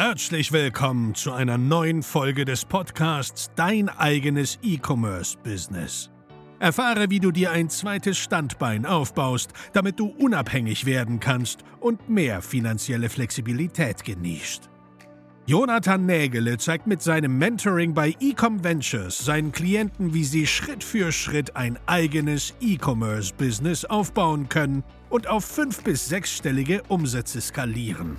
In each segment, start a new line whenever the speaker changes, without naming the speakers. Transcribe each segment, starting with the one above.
Herzlich willkommen zu einer neuen Folge des Podcasts Dein eigenes E-Commerce-Business. Erfahre, wie du dir ein zweites Standbein aufbaust, damit du unabhängig werden kannst und mehr finanzielle Flexibilität genießt. Jonathan Nägele zeigt mit seinem Mentoring bei Ecom Ventures seinen Klienten, wie sie Schritt für Schritt ein eigenes E-Commerce-Business aufbauen können und auf fünf- bis sechsstellige Umsätze skalieren.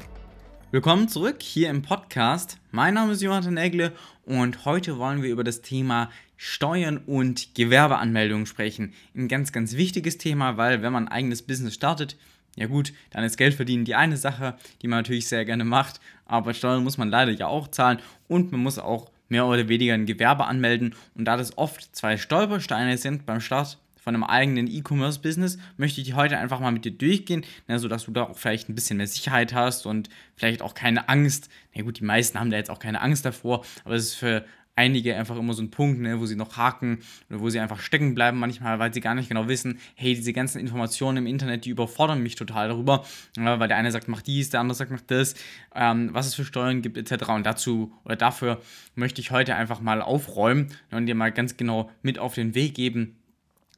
Willkommen zurück hier im Podcast. Mein Name ist Jonathan Egle und heute wollen wir über das Thema Steuern und Gewerbeanmeldungen sprechen. Ein ganz, ganz wichtiges Thema, weil wenn man ein eigenes Business startet, ja gut, dann ist Geld verdienen die eine Sache, die man natürlich sehr gerne macht, aber Steuern muss man leider ja auch zahlen und man muss auch mehr oder weniger ein Gewerbe anmelden und da das oft zwei Stolpersteine sind beim Start von einem eigenen E-Commerce-Business, möchte ich heute einfach mal mit dir durchgehen, ne, sodass du da auch vielleicht ein bisschen mehr Sicherheit hast und vielleicht auch keine Angst. Na gut, die meisten haben da jetzt auch keine Angst davor, aber es ist für einige einfach immer so ein Punkt, ne, wo sie noch haken oder wo sie einfach stecken bleiben manchmal, weil sie gar nicht genau wissen, hey, diese ganzen Informationen im Internet, die überfordern mich total darüber, weil der eine sagt, mach dies, der andere sagt, mach das, ähm, was es für Steuern gibt etc. Und dazu oder dafür möchte ich heute einfach mal aufräumen und dir mal ganz genau mit auf den Weg geben,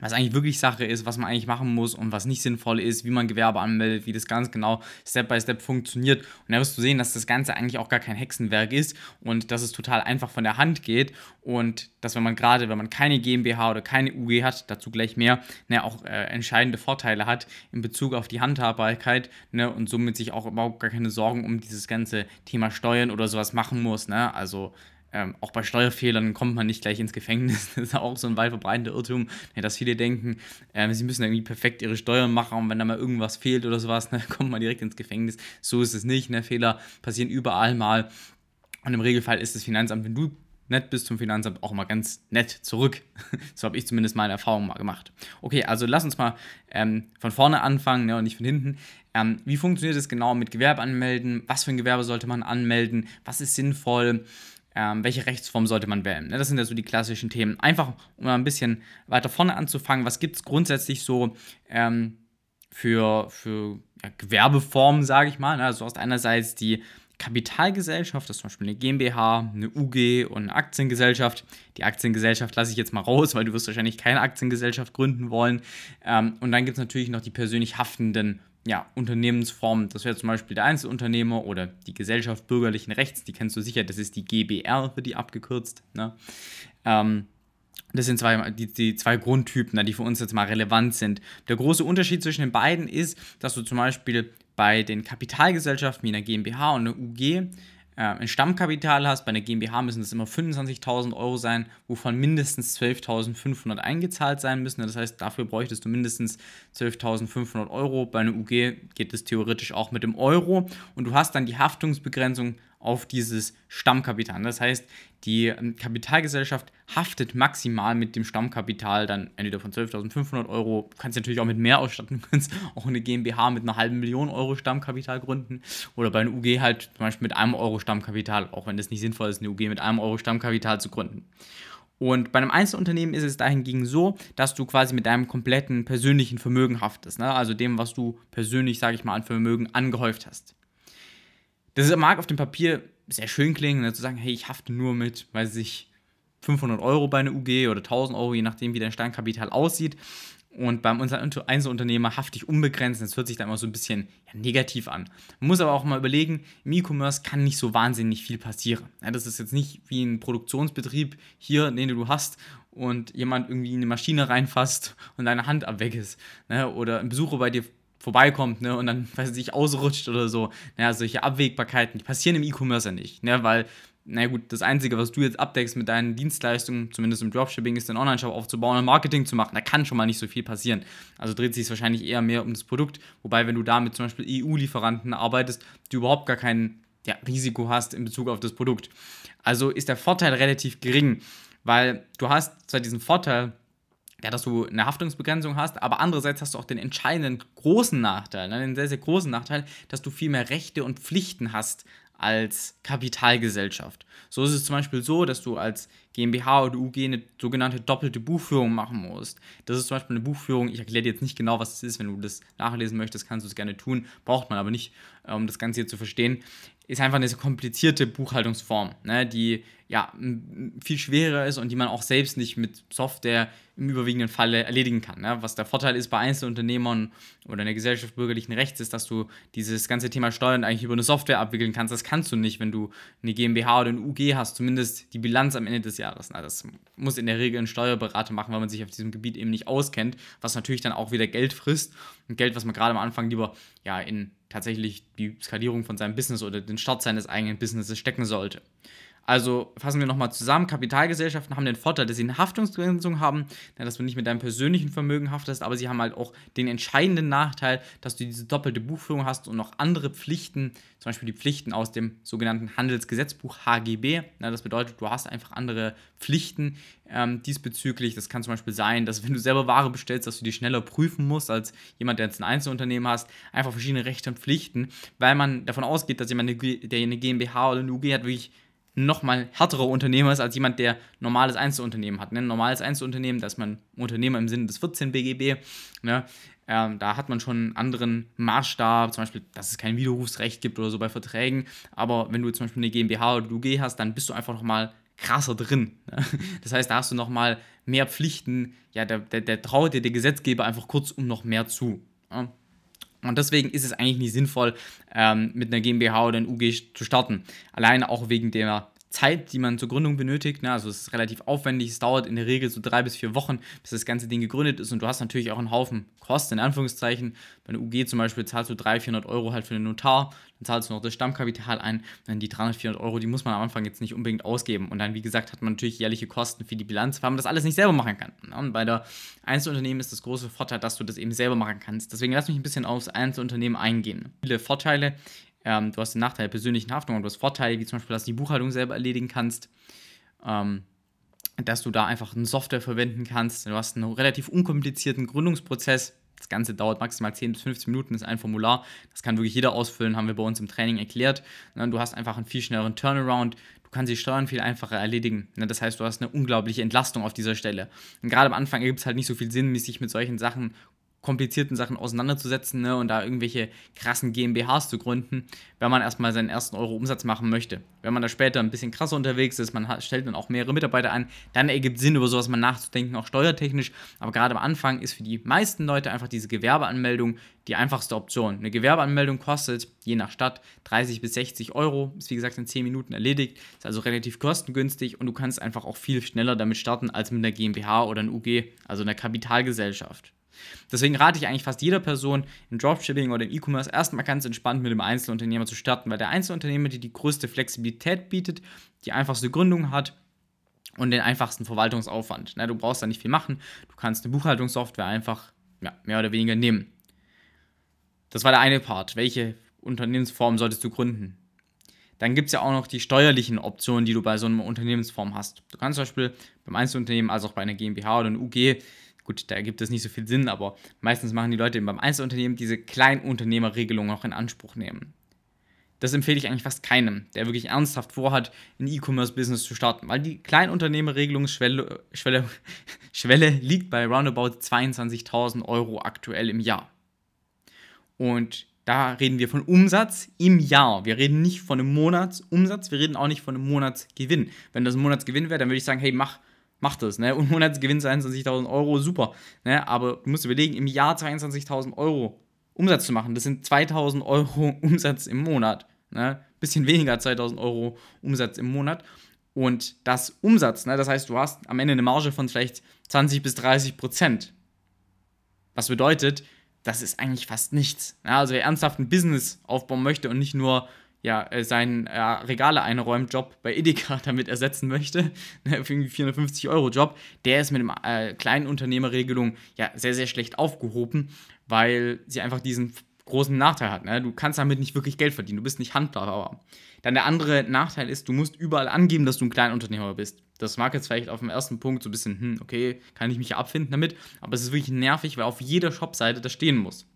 was eigentlich wirklich Sache ist, was man eigentlich machen muss und was nicht sinnvoll ist, wie man Gewerbe anmeldet, wie das ganz genau Step by Step funktioniert. Und da wirst du sehen, dass das Ganze eigentlich auch gar kein Hexenwerk ist und dass es total einfach von der Hand geht und dass wenn man gerade, wenn man keine GmbH oder keine UG hat, dazu gleich mehr, ne, auch äh, entscheidende Vorteile hat in Bezug auf die Handhabbarkeit ne, und somit sich auch überhaupt gar keine Sorgen um dieses ganze Thema Steuern oder sowas machen muss. Ne? Also ähm, auch bei Steuerfehlern kommt man nicht gleich ins Gefängnis. Das ist auch so ein weit verbreiteter Irrtum, ja, dass viele denken, äh, sie müssen irgendwie perfekt ihre Steuern machen und wenn da mal irgendwas fehlt oder sowas, ne, kommt man direkt ins Gefängnis. So ist es nicht. Ne? Fehler passieren überall mal. Und im Regelfall ist das Finanzamt, wenn du nett bist zum Finanzamt, auch mal ganz nett zurück. so habe ich zumindest meine Erfahrung mal gemacht. Okay, also lass uns mal ähm, von vorne anfangen ne, und nicht von hinten. Ähm, wie funktioniert es genau mit Gewerbe anmelden? Was für ein Gewerbe sollte man anmelden? Was ist sinnvoll? Ähm, welche Rechtsform sollte man wählen. Ne, das sind ja so die klassischen Themen. Einfach, um mal ein bisschen weiter vorne anzufangen, was gibt es grundsätzlich so ähm, für, für ja, Gewerbeformen, sage ich mal. Ne? Also du hast einerseits die Kapitalgesellschaft, das ist zum Beispiel eine GmbH, eine UG und eine Aktiengesellschaft. Die Aktiengesellschaft lasse ich jetzt mal raus, weil du wirst wahrscheinlich keine Aktiengesellschaft gründen wollen. Ähm, und dann gibt es natürlich noch die persönlich haftenden ja, Unternehmensformen, das wäre zum Beispiel der Einzelunternehmer oder die Gesellschaft bürgerlichen Rechts, die kennst du sicher, das ist die GBR, wird die abgekürzt. Ne? Ähm, das sind zwei, die, die zwei Grundtypen, ne, die für uns jetzt mal relevant sind. Der große Unterschied zwischen den beiden ist, dass du zum Beispiel bei den Kapitalgesellschaften wie einer GmbH und einer UG äh, ein Stammkapital hast, bei einer GmbH müssen das immer 25.000 Euro sein, wovon mindestens 12.500 eingezahlt sein müssen. Das heißt, dafür bräuchtest du mindestens 12.500 Euro. Bei einer UG geht es theoretisch auch mit dem Euro und du hast dann die Haftungsbegrenzung auf dieses Stammkapital. Das heißt, die ähm, Kapitalgesellschaft haftet maximal mit dem Stammkapital dann entweder von 12.500 Euro, du kannst natürlich auch mit mehr ausstatten, kannst auch eine GmbH mit einer halben Million Euro Stammkapital gründen oder bei einer UG halt zum Beispiel mit einem Euro Stammkapital, auch wenn das nicht sinnvoll ist, eine UG mit einem Euro Stammkapital zu gründen. Und bei einem Einzelunternehmen ist es dahingegen so, dass du quasi mit deinem kompletten persönlichen Vermögen haftest, ne? also dem, was du persönlich, sage ich mal, an Vermögen angehäuft hast. Das mag auf dem Papier sehr schön klingen, ne, zu sagen, hey, ich hafte nur mit, weiß ich, 500 Euro bei einer UG oder 1000 Euro, je nachdem, wie dein Steinkapital aussieht. Und beim Einzelunternehmer hafte ich unbegrenzt. Das hört sich dann immer so ein bisschen ja, negativ an. Man muss aber auch mal überlegen, im E-Commerce kann nicht so wahnsinnig viel passieren. Ja, das ist jetzt nicht wie ein Produktionsbetrieb hier, den du hast und jemand irgendwie in eine Maschine reinfasst und deine Hand abweg ist. Ne? Oder ein Besucher bei dir vorbeikommt ne, und dann, weiß ich, ausrutscht oder so. Naja, solche Abwägbarkeiten, die passieren im E-Commerce ja nicht, ne, weil, naja gut, das Einzige, was du jetzt abdeckst mit deinen Dienstleistungen, zumindest im Dropshipping, ist den Online-Shop aufzubauen und Marketing zu machen. Da kann schon mal nicht so viel passieren. Also dreht sich es wahrscheinlich eher mehr um das Produkt, wobei, wenn du da mit zum Beispiel EU-Lieferanten arbeitest, du überhaupt gar kein ja, Risiko hast in Bezug auf das Produkt. Also ist der Vorteil relativ gering, weil du hast zwar diesen Vorteil, ja, dass du eine Haftungsbegrenzung hast, aber andererseits hast du auch den entscheidenden großen Nachteil, ne, den sehr, sehr großen Nachteil, dass du viel mehr Rechte und Pflichten hast als Kapitalgesellschaft. So ist es zum Beispiel so, dass du als GmbH oder UG eine sogenannte doppelte Buchführung machen musst. Das ist zum Beispiel eine Buchführung, ich erkläre dir jetzt nicht genau, was es ist, wenn du das nachlesen möchtest, kannst du es gerne tun, braucht man aber nicht, um das Ganze hier zu verstehen ist einfach eine sehr komplizierte Buchhaltungsform, ne, die ja viel schwerer ist und die man auch selbst nicht mit Software im überwiegenden Falle erledigen kann. Ne? Was der Vorteil ist bei Einzelunternehmern oder der Gesellschaft bürgerlichen Rechts ist, dass du dieses ganze Thema Steuern eigentlich über eine Software abwickeln kannst. Das kannst du nicht, wenn du eine GmbH oder ein UG hast, zumindest die Bilanz am Ende des Jahres. Na, das muss in der Regel ein Steuerberater machen, weil man sich auf diesem Gebiet eben nicht auskennt, was natürlich dann auch wieder Geld frisst und Geld, was man gerade am Anfang lieber ja in tatsächlich die Skalierung von seinem Business oder den Start seines eigenen Businesses stecken sollte. Also fassen wir nochmal zusammen. Kapitalgesellschaften haben den Vorteil, dass sie eine Haftungsbegrenzung haben, dass du nicht mit deinem persönlichen Vermögen haftest, aber sie haben halt auch den entscheidenden Nachteil, dass du diese doppelte Buchführung hast und noch andere Pflichten, zum Beispiel die Pflichten aus dem sogenannten Handelsgesetzbuch HGB. Das bedeutet, du hast einfach andere Pflichten ähm, diesbezüglich. Das kann zum Beispiel sein, dass wenn du selber Ware bestellst, dass du die schneller prüfen musst als jemand, der jetzt ein Einzelunternehmen hast. Einfach verschiedene Rechte und Pflichten, weil man davon ausgeht, dass jemand, der eine GmbH oder eine UG hat, wirklich nochmal härterer Unternehmer ist als jemand, der normales Einzelunternehmen hat. Ne? Normales Einzelunternehmen, da ist man Unternehmer im Sinne des 14 BGB. Ne? Ähm, da hat man schon einen anderen Maßstab, zum Beispiel, dass es kein Widerrufsrecht gibt oder so bei Verträgen. Aber wenn du zum Beispiel eine GmbH oder UG hast, dann bist du einfach nochmal krasser drin. Ne? Das heißt, da hast du nochmal mehr Pflichten. Ja, der, der, der traut dir der Gesetzgeber einfach kurz um noch mehr zu. Ja? Und deswegen ist es eigentlich nicht sinnvoll, ähm, mit einer GmbH oder einer UG zu starten. Alleine auch wegen der Zeit, die man zur Gründung benötigt. Ne? Also es ist relativ aufwendig, es dauert in der Regel so drei bis vier Wochen, bis das ganze Ding gegründet ist und du hast natürlich auch einen Haufen Kosten, in Anführungszeichen. Bei einer UG zum Beispiel zahlst du 300, 400 Euro halt für den Notar, dann zahlst du noch das Stammkapital ein, dann die 300, 400 Euro, die muss man am Anfang jetzt nicht unbedingt ausgeben. Und dann, wie gesagt, hat man natürlich jährliche Kosten für die Bilanz, weil man das alles nicht selber machen kann. Ne? Und bei der Einzelunternehmen ist das große Vorteil, dass du das eben selber machen kannst. Deswegen lass mich ein bisschen aufs Einzelunternehmen eingehen. Viele Vorteile ähm, du hast den Nachteil der persönlichen Haftung und du hast Vorteile, wie zum Beispiel, dass du die Buchhaltung selber erledigen kannst. Ähm, dass du da einfach eine Software verwenden kannst. Du hast einen relativ unkomplizierten Gründungsprozess. Das Ganze dauert maximal 10 bis 15 Minuten, ist ein Formular. Das kann wirklich jeder ausfüllen, haben wir bei uns im Training erklärt. Du hast einfach einen viel schnelleren Turnaround. Du kannst die Steuern viel einfacher erledigen. Das heißt, du hast eine unglaubliche Entlastung auf dieser Stelle. Und gerade am Anfang ergibt es halt nicht so viel Sinn, sich mit solchen Sachen komplizierten Sachen auseinanderzusetzen ne, und da irgendwelche krassen GmbHs zu gründen, wenn man erstmal seinen ersten Euro Umsatz machen möchte. Wenn man da später ein bisschen krasser unterwegs ist, man hat, stellt dann auch mehrere Mitarbeiter an, dann ergibt Sinn, über sowas mal nachzudenken, auch steuertechnisch. Aber gerade am Anfang ist für die meisten Leute einfach diese Gewerbeanmeldung die einfachste Option. Eine Gewerbeanmeldung kostet, je nach Stadt, 30 bis 60 Euro, ist wie gesagt in 10 Minuten erledigt, ist also relativ kostengünstig und du kannst einfach auch viel schneller damit starten als mit einer GmbH oder einer UG, also einer Kapitalgesellschaft. Deswegen rate ich eigentlich fast jeder Person im Dropshipping oder im E-Commerce erstmal ganz entspannt mit dem Einzelunternehmer zu starten, weil der Einzelunternehmer dir die größte Flexibilität bietet, die einfachste Gründung hat und den einfachsten Verwaltungsaufwand. du brauchst da nicht viel machen, du kannst eine Buchhaltungssoftware einfach ja, mehr oder weniger nehmen. Das war der eine Part. Welche Unternehmensform solltest du gründen? Dann gibt es ja auch noch die steuerlichen Optionen, die du bei so einer Unternehmensform hast. Du kannst zum Beispiel beim Einzelunternehmen, als auch bei einer GmbH oder einer UG, Gut, da gibt es nicht so viel Sinn, aber meistens machen die Leute beim Einzelunternehmen diese Kleinunternehmerregelung noch in Anspruch nehmen. Das empfehle ich eigentlich fast keinem, der wirklich ernsthaft vorhat, ein E-Commerce-Business zu starten, weil die Kleinunternehmerregelungsschwelle Schwelle, Schwelle liegt bei roundabout 22.000 Euro aktuell im Jahr. Und da reden wir von Umsatz im Jahr. Wir reden nicht von einem Monatsumsatz, wir reden auch nicht von einem Monatsgewinn. Wenn das ein Monatsgewinn wäre, dann würde ich sagen, hey, mach mach das, ne? Und Monatsgewinn 22.000 Euro, super, ne? Aber du musst überlegen, im Jahr 22.000 Euro Umsatz zu machen, das sind 2.000 Euro Umsatz im Monat, ne? Bisschen weniger 2.000 Euro Umsatz im Monat. Und das Umsatz, ne? Das heißt, du hast am Ende eine Marge von vielleicht 20 bis 30 Prozent. Was bedeutet, das ist eigentlich fast nichts. Ja, also wer ernsthaft ein Business aufbauen möchte und nicht nur ja, äh, seinen äh, Regale einräumt Job bei Edeka damit ersetzen möchte, ne, für irgendwie 450 Euro Job, der ist mit dem äh, kleinen Unternehmerregelung ja sehr, sehr schlecht aufgehoben, weil sie einfach diesen großen Nachteil hat. Ne? Du kannst damit nicht wirklich Geld verdienen, du bist nicht Handlaber. Dann der andere Nachteil ist, du musst überall angeben, dass du ein Kleinunternehmer bist. Das mag jetzt vielleicht auf den ersten Punkt so ein bisschen, hm, okay, kann ich mich ja abfinden damit, aber es ist wirklich nervig, weil auf jeder Shopseite das stehen muss.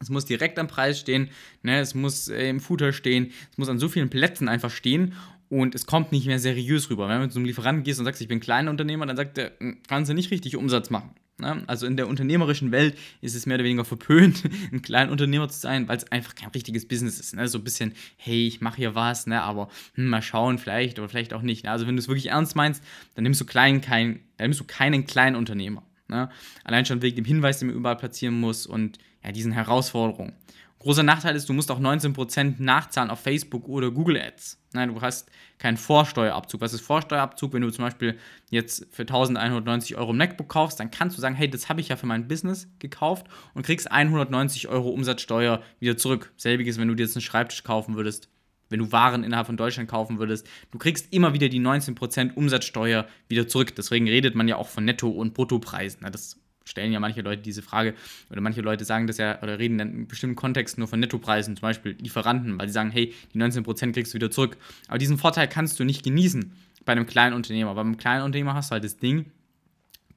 Es muss direkt am Preis stehen, ne? es muss äh, im Footer stehen, es muss an so vielen Plätzen einfach stehen und es kommt nicht mehr seriös rüber. Wenn du so einem Lieferanten gehst und sagst, ich bin kleiner Unternehmer, dann sagt der, hm, kannst du nicht richtig Umsatz machen. Ne? Also in der unternehmerischen Welt ist es mehr oder weniger verpönt, ein kleiner Unternehmer zu sein, weil es einfach kein richtiges Business ist. Ne? So ein bisschen, hey, ich mache hier was, ne? aber hm, mal schauen, vielleicht oder vielleicht auch nicht. Ne? Also wenn du es wirklich ernst meinst, dann nimmst du, klein, kein, dann nimmst du keinen kleinen Unternehmer. Ne? Allein schon wegen dem Hinweis, den man überall platzieren muss und ja, diesen Herausforderungen. Großer Nachteil ist, du musst auch 19% nachzahlen auf Facebook oder Google Ads. Nein, du hast keinen Vorsteuerabzug. Was ist Vorsteuerabzug? Wenn du zum Beispiel jetzt für 1190 Euro ein MacBook kaufst, dann kannst du sagen, hey, das habe ich ja für mein Business gekauft und kriegst 190 Euro Umsatzsteuer wieder zurück. Selbiges, wenn du dir jetzt einen Schreibtisch kaufen würdest, wenn du Waren innerhalb von Deutschland kaufen würdest. Du kriegst immer wieder die 19% Umsatzsteuer wieder zurück. Deswegen redet man ja auch von Netto- und Bruttopreisen. Das stellen ja manche Leute diese Frage, oder manche Leute sagen das ja, oder reden dann in bestimmten Kontexten nur von Nettopreisen, zum Beispiel Lieferanten, weil sie sagen, hey, die 19% kriegst du wieder zurück. Aber diesen Vorteil kannst du nicht genießen bei einem kleinen Unternehmer. Beim kleinen Unternehmer hast du halt das Ding,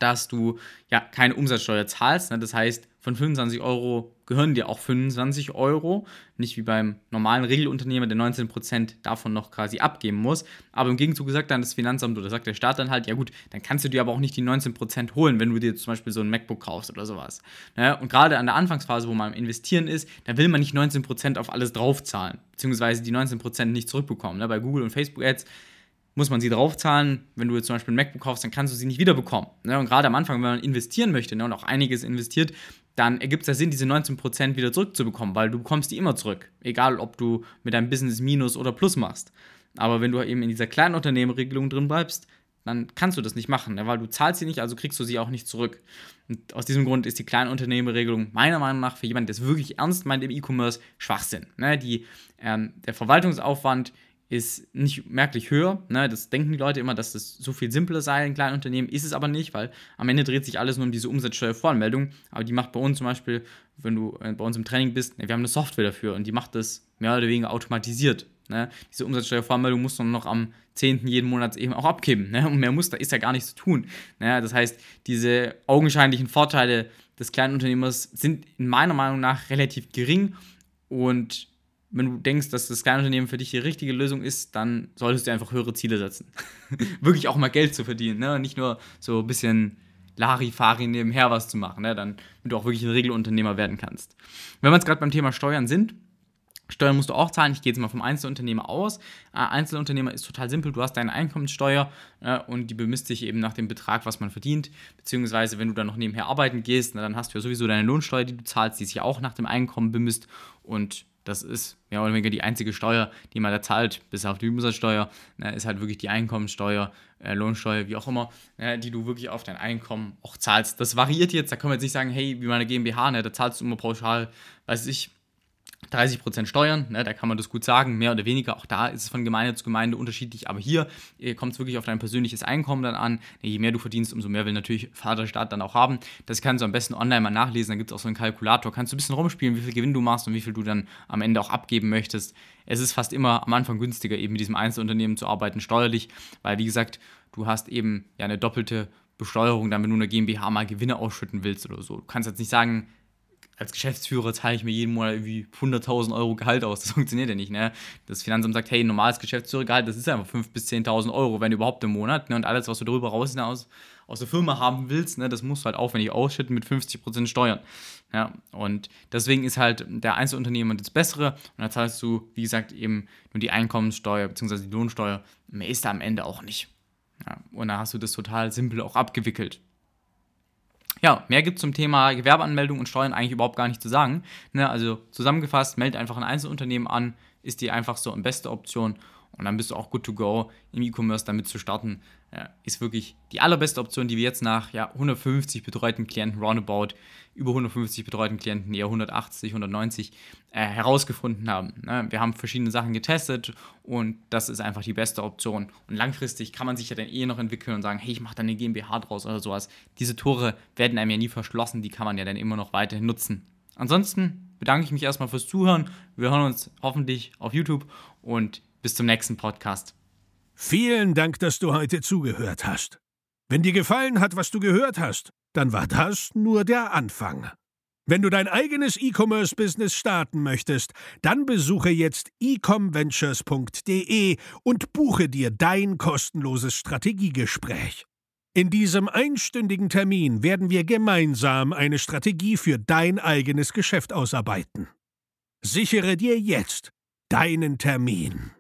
dass du ja keine Umsatzsteuer zahlst. Ne? Das heißt, von 25 Euro gehören dir auch 25 Euro. Nicht wie beim normalen Regelunternehmer, der 19% davon noch quasi abgeben muss. Aber im Gegenzug sagt dann das Finanzamt oder sagt der Staat dann halt, ja gut, dann kannst du dir aber auch nicht die 19% holen, wenn du dir zum Beispiel so ein MacBook kaufst oder sowas. Ne? Und gerade an der Anfangsphase, wo man investieren ist, da will man nicht 19% auf alles draufzahlen, beziehungsweise die 19% nicht zurückbekommen. Ne? Bei Google und Facebook Ads muss man sie draufzahlen. Wenn du jetzt zum Beispiel ein MacBook kaufst, dann kannst du sie nicht wiederbekommen. Ne? Und gerade am Anfang, wenn man investieren möchte ne, und auch einiges investiert, dann ergibt es ja Sinn, diese 19% wieder zurückzubekommen, weil du bekommst die immer zurück. Egal, ob du mit deinem Business Minus oder Plus machst. Aber wenn du eben in dieser kleinen Unternehmerregelung drin bleibst, dann kannst du das nicht machen, ne? weil du zahlst sie nicht, also kriegst du sie auch nicht zurück. Und aus diesem Grund ist die Kleinunternehmerregelung meiner Meinung nach für jemanden, der es wirklich ernst meint im E-Commerce, Schwachsinn. Ne? Die, ähm, der Verwaltungsaufwand ist nicht merklich höher. Ne? Das denken die Leute immer, dass das so viel simpler sei in kleinen Unternehmen. Ist es aber nicht, weil am Ende dreht sich alles nur um diese Umsatzsteuervoranmeldung. Aber die macht bei uns zum Beispiel, wenn du äh, bei uns im Training bist, wir haben eine Software dafür und die macht das mehr oder weniger automatisiert. Ne? Diese Umsatzsteuervoranmeldung musst du noch am 10. jeden Monats eben auch abgeben. Ne? Und mehr muss, da ist ja gar nichts zu tun. Ne? Das heißt, diese augenscheinlichen Vorteile des kleinen Unternehmers sind in meiner Meinung nach relativ gering und wenn du denkst, dass das Kleinunternehmen für dich die richtige Lösung ist, dann solltest du einfach höhere Ziele setzen. Wirklich auch mal Geld zu verdienen, ne? nicht nur so ein bisschen Larifari nebenher was zu machen, ne? dann, damit du auch wirklich ein Regelunternehmer werden kannst. Wenn wir jetzt gerade beim Thema Steuern sind, Steuern musst du auch zahlen. Ich gehe jetzt mal vom Einzelunternehmer aus. Äh, Einzelunternehmer ist total simpel. Du hast deine Einkommenssteuer äh, und die bemisst sich eben nach dem Betrag, was man verdient. Beziehungsweise, wenn du dann noch nebenher arbeiten gehst, na, dann hast du ja sowieso deine Lohnsteuer, die du zahlst, die sich auch nach dem Einkommen bemisst. Und das ist mehr oder weniger die einzige Steuer, die man da zahlt, bis auf die Umsatzsteuer, ne, ist halt wirklich die Einkommensteuer, äh, Lohnsteuer, wie auch immer, ne, die du wirklich auf dein Einkommen auch zahlst. Das variiert jetzt, da können wir jetzt nicht sagen, hey, wie meine GmbH, ne, da zahlst du immer pauschal, weiß ich, 30% Steuern, ne, da kann man das gut sagen, mehr oder weniger. Auch da ist es von Gemeinde zu Gemeinde unterschiedlich. Aber hier äh, kommt es wirklich auf dein persönliches Einkommen dann an. Je mehr du verdienst, umso mehr will natürlich Vaterstaat dann auch haben. Das kannst du am besten online mal nachlesen. Da gibt es auch so einen Kalkulator. Kannst du ein bisschen rumspielen, wie viel Gewinn du machst und wie viel du dann am Ende auch abgeben möchtest. Es ist fast immer am Anfang günstiger, eben mit diesem Einzelunternehmen zu arbeiten, steuerlich, weil wie gesagt, du hast eben ja eine doppelte Besteuerung, dann wenn du eine GmbH mal Gewinne ausschütten willst oder so. Du kannst jetzt nicht sagen, als Geschäftsführer zahle ich mir jeden Monat irgendwie 100.000 Euro Gehalt aus. Das funktioniert ja nicht. Ne? Das Finanzamt sagt, hey, normales Geschäftsführergehalt, das ist einfach 5.000 bis 10.000 Euro, wenn überhaupt im Monat. Ne? Und alles, was du darüber raus aus, aus der Firma haben willst, ne, das musst du halt aufwendig ausschütten mit 50% Steuern. Ja? Und deswegen ist halt der Einzelunternehmer das Bessere. Und da zahlst du, wie gesagt, eben nur die Einkommenssteuer bzw. die Lohnsteuer. Mehr ist da am Ende auch nicht. Ja? Und da hast du das total simpel auch abgewickelt. Ja, mehr gibt es zum Thema Gewerbeanmeldung und Steuern eigentlich überhaupt gar nicht zu sagen. Ne, also zusammengefasst, melde einfach ein Einzelunternehmen an, ist die einfachste und beste Option und dann bist du auch good to go im E-Commerce damit zu starten. Ja, ist wirklich die allerbeste Option, die wir jetzt nach ja, 150 betreuten Klienten roundabout, über 150 betreuten Klienten, eher 180, 190 äh, herausgefunden haben. Ne? Wir haben verschiedene Sachen getestet und das ist einfach die beste Option. Und langfristig kann man sich ja dann eh noch entwickeln und sagen, hey, ich mache da eine GmbH draus oder sowas. Diese Tore werden einem ja nie verschlossen, die kann man ja dann immer noch weiterhin nutzen. Ansonsten bedanke ich mich erstmal fürs Zuhören. Wir hören uns hoffentlich auf YouTube und bis zum nächsten Podcast.
Vielen Dank, dass du heute zugehört hast. Wenn dir gefallen hat, was du gehört hast, dann war das nur der Anfang. Wenn du dein eigenes E-Commerce-Business starten möchtest, dann besuche jetzt ecomventures.de und buche dir dein kostenloses Strategiegespräch. In diesem einstündigen Termin werden wir gemeinsam eine Strategie für dein eigenes Geschäft ausarbeiten. Sichere dir jetzt deinen Termin.